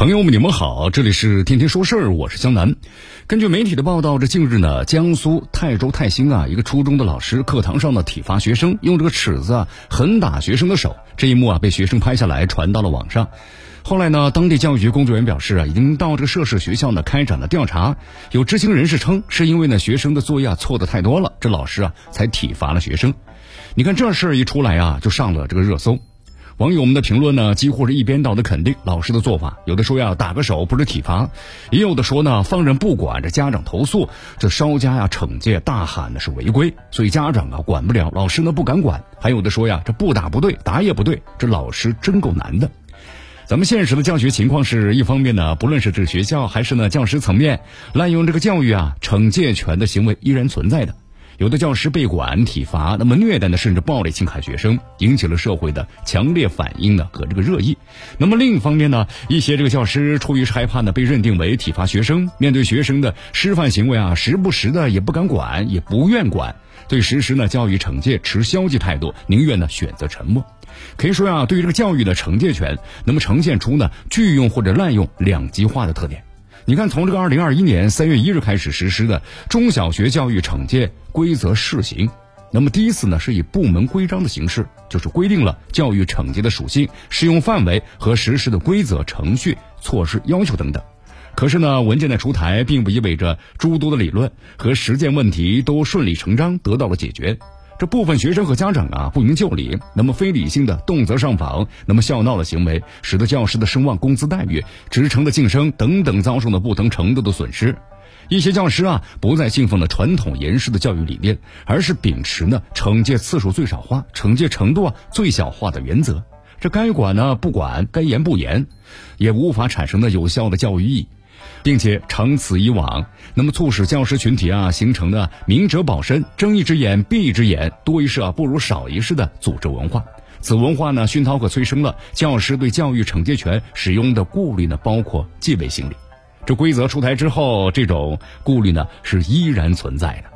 朋友们，你们好，这里是天天说事儿，我是江南。根据媒体的报道，这近日呢，江苏泰州泰兴啊，一个初中的老师课堂上呢体罚学生，用这个尺子啊狠打学生的手，这一幕啊被学生拍下来传到了网上。后来呢，当地教育局工作人员表示啊，已经到这个涉事学校呢开展了调查。有知情人士称，是因为呢学生的作业啊错的太多了，这老师啊才体罚了学生。你看这事儿一出来啊，就上了这个热搜。网友们的评论呢，几乎是一边倒的肯定老师的做法。有的说呀，打个手不是体罚；也有的说呢，放任不管，这家长投诉，这稍加呀惩戒，大喊的是违规，所以家长啊管不了，老师呢不敢管。还有的说呀，这不打不对，打也不对，这老师真够难的。咱们现实的教学情况是一方面呢，不论是这学校还是呢教师层面，滥用这个教育啊惩戒权的行为依然存在的。有的教师被管体罚，那么虐待呢，甚至暴力侵害学生，引起了社会的强烈反应呢和这个热议。那么另一方面呢，一些这个教师出于害怕呢被认定为体罚学生，面对学生的师范行为啊，时不时的也不敢管，也不愿管，对实施呢教育惩戒持消极态度，宁愿呢选择沉默。可以说呀，对于这个教育的惩戒权，那么呈现出呢拒用或者滥用两极化的特点。你看，从这个二零二一年三月一日开始实施的中小学教育惩戒规则试行，那么第一次呢是以部门规章的形式，就是规定了教育惩戒的属性、适用范围和实施的规则、程序、措施要求等等。可是呢，文件的出台并不意味着诸多的理论和实践问题都顺理成章得到了解决。这部分学生和家长啊不明就里，那么非理性的动辄上访，那么笑闹的行为，使得教师的声望、工资待遇、职称的晋升等等遭受了不同程度的损失。一些教师啊不再信奉了传统严师的教育理念，而是秉持呢惩戒次数最少化、惩戒程度啊最小化的原则。这该管呢不管，该严不严，也无法产生呢有效的教育意义。并且长此以往，那么促使教师群体啊形成的明哲保身、睁一只眼闭一只眼、多一事啊不如少一事的组织文化。此文化呢熏陶和催生了教师对教育惩戒权使用的顾虑呢，包括戒备心理。这规则出台之后，这种顾虑呢是依然存在的。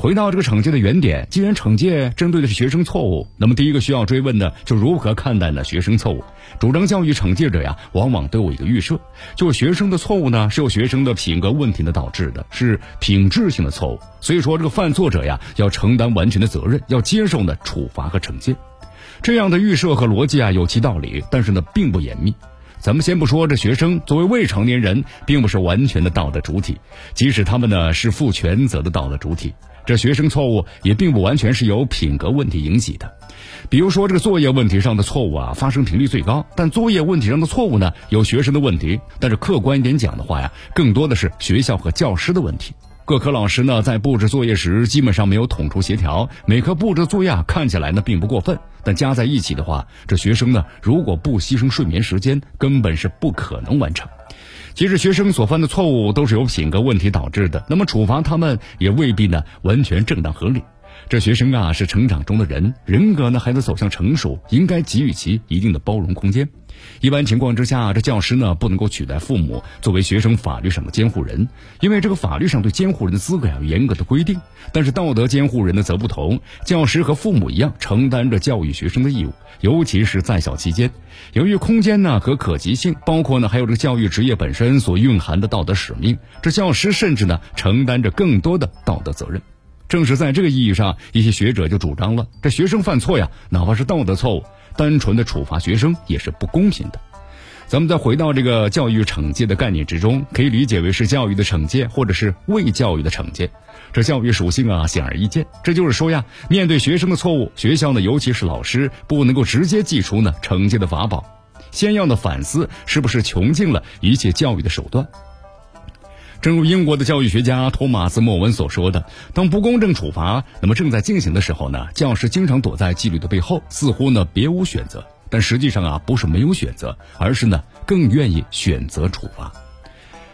回到这个惩戒的原点，既然惩戒针对的是学生错误，那么第一个需要追问的就如何看待呢？学生错误，主张教育惩戒者呀，往往都有一个预设，就是学生的错误呢是由学生的品格问题呢导致的，是品质性的错误，所以说这个犯错者呀要承担完全的责任，要接受呢处罚和惩戒。这样的预设和逻辑啊有其道理，但是呢并不严密。咱们先不说这学生作为未成年人，并不是完全的道德主体，即使他们呢是负全责的道德主体。这学生错误也并不完全是由品格问题引起的，比如说这个作业问题上的错误啊，发生频率最高。但作业问题上的错误呢，有学生的问题，但是客观一点讲的话呀，更多的是学校和教师的问题。各科老师呢，在布置作业时基本上没有统筹协调，每科布置作业，看起来呢并不过分，但加在一起的话，这学生呢，如果不牺牲睡眠时间，根本是不可能完成。即使学生所犯的错误都是由品格问题导致的，那么处罚他们也未必呢完全正当合理。这学生啊是成长中的人，人格呢还在走向成熟，应该给予其一定的包容空间。一般情况之下，这教师呢不能够取代父母作为学生法律上的监护人，因为这个法律上对监护人的资格有严格的规定。但是道德监护人呢则不同，教师和父母一样承担着教育学生的义务，尤其是在校期间。由于空间呢和可及性，包括呢还有这个教育职业本身所蕴含的道德使命，这教师甚至呢承担着更多的道德责任。正是在这个意义上，一些学者就主张了：这学生犯错呀，哪怕是道德错误，单纯的处罚学生也是不公平的。咱们再回到这个教育惩戒的概念之中，可以理解为是教育的惩戒，或者是未教育的惩戒。这教育属性啊，显而易见。这就是说呀，面对学生的错误，学校呢，尤其是老师，不能够直接祭出呢惩戒的法宝，先要呢反思是不是穷尽了一切教育的手段。正如英国的教育学家托马斯·莫文所说的：“当不公正处罚那么正在进行的时候呢，教师经常躲在纪律的背后，似乎呢别无选择。但实际上啊，不是没有选择，而是呢更愿意选择处罚。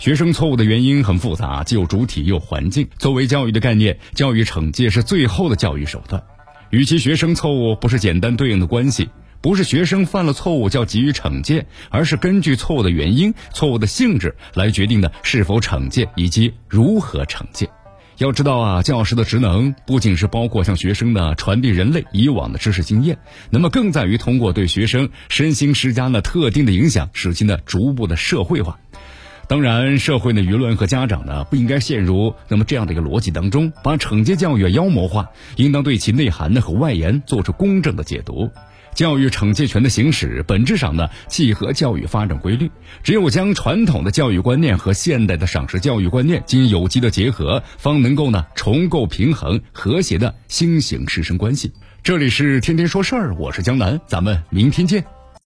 学生错误的原因很复杂，既有主体又有环境。作为教育的概念，教育惩戒是最后的教育手段。与其学生错误不是简单对应的关系。”不是学生犯了错误就要给予惩戒，而是根据错误的原因、错误的性质来决定的是否惩戒以及如何惩戒。要知道啊，教师的职能不仅是包括向学生呢传递人类以往的知识经验，那么更在于通过对学生身心施加呢特定的影响，使其呢逐步的社会化。当然，社会的舆论和家长呢不应该陷入那么这样的一个逻辑当中，把惩戒教育妖魔化，应当对其内涵呢和外延做出公正的解读。教育惩戒权的行使，本质上呢契合教育发展规律。只有将传统的教育观念和现代的赏识教育观念进行有机的结合，方能够呢重构平衡和谐的新型师生关系。这里是天天说事儿，我是江南，咱们明天见。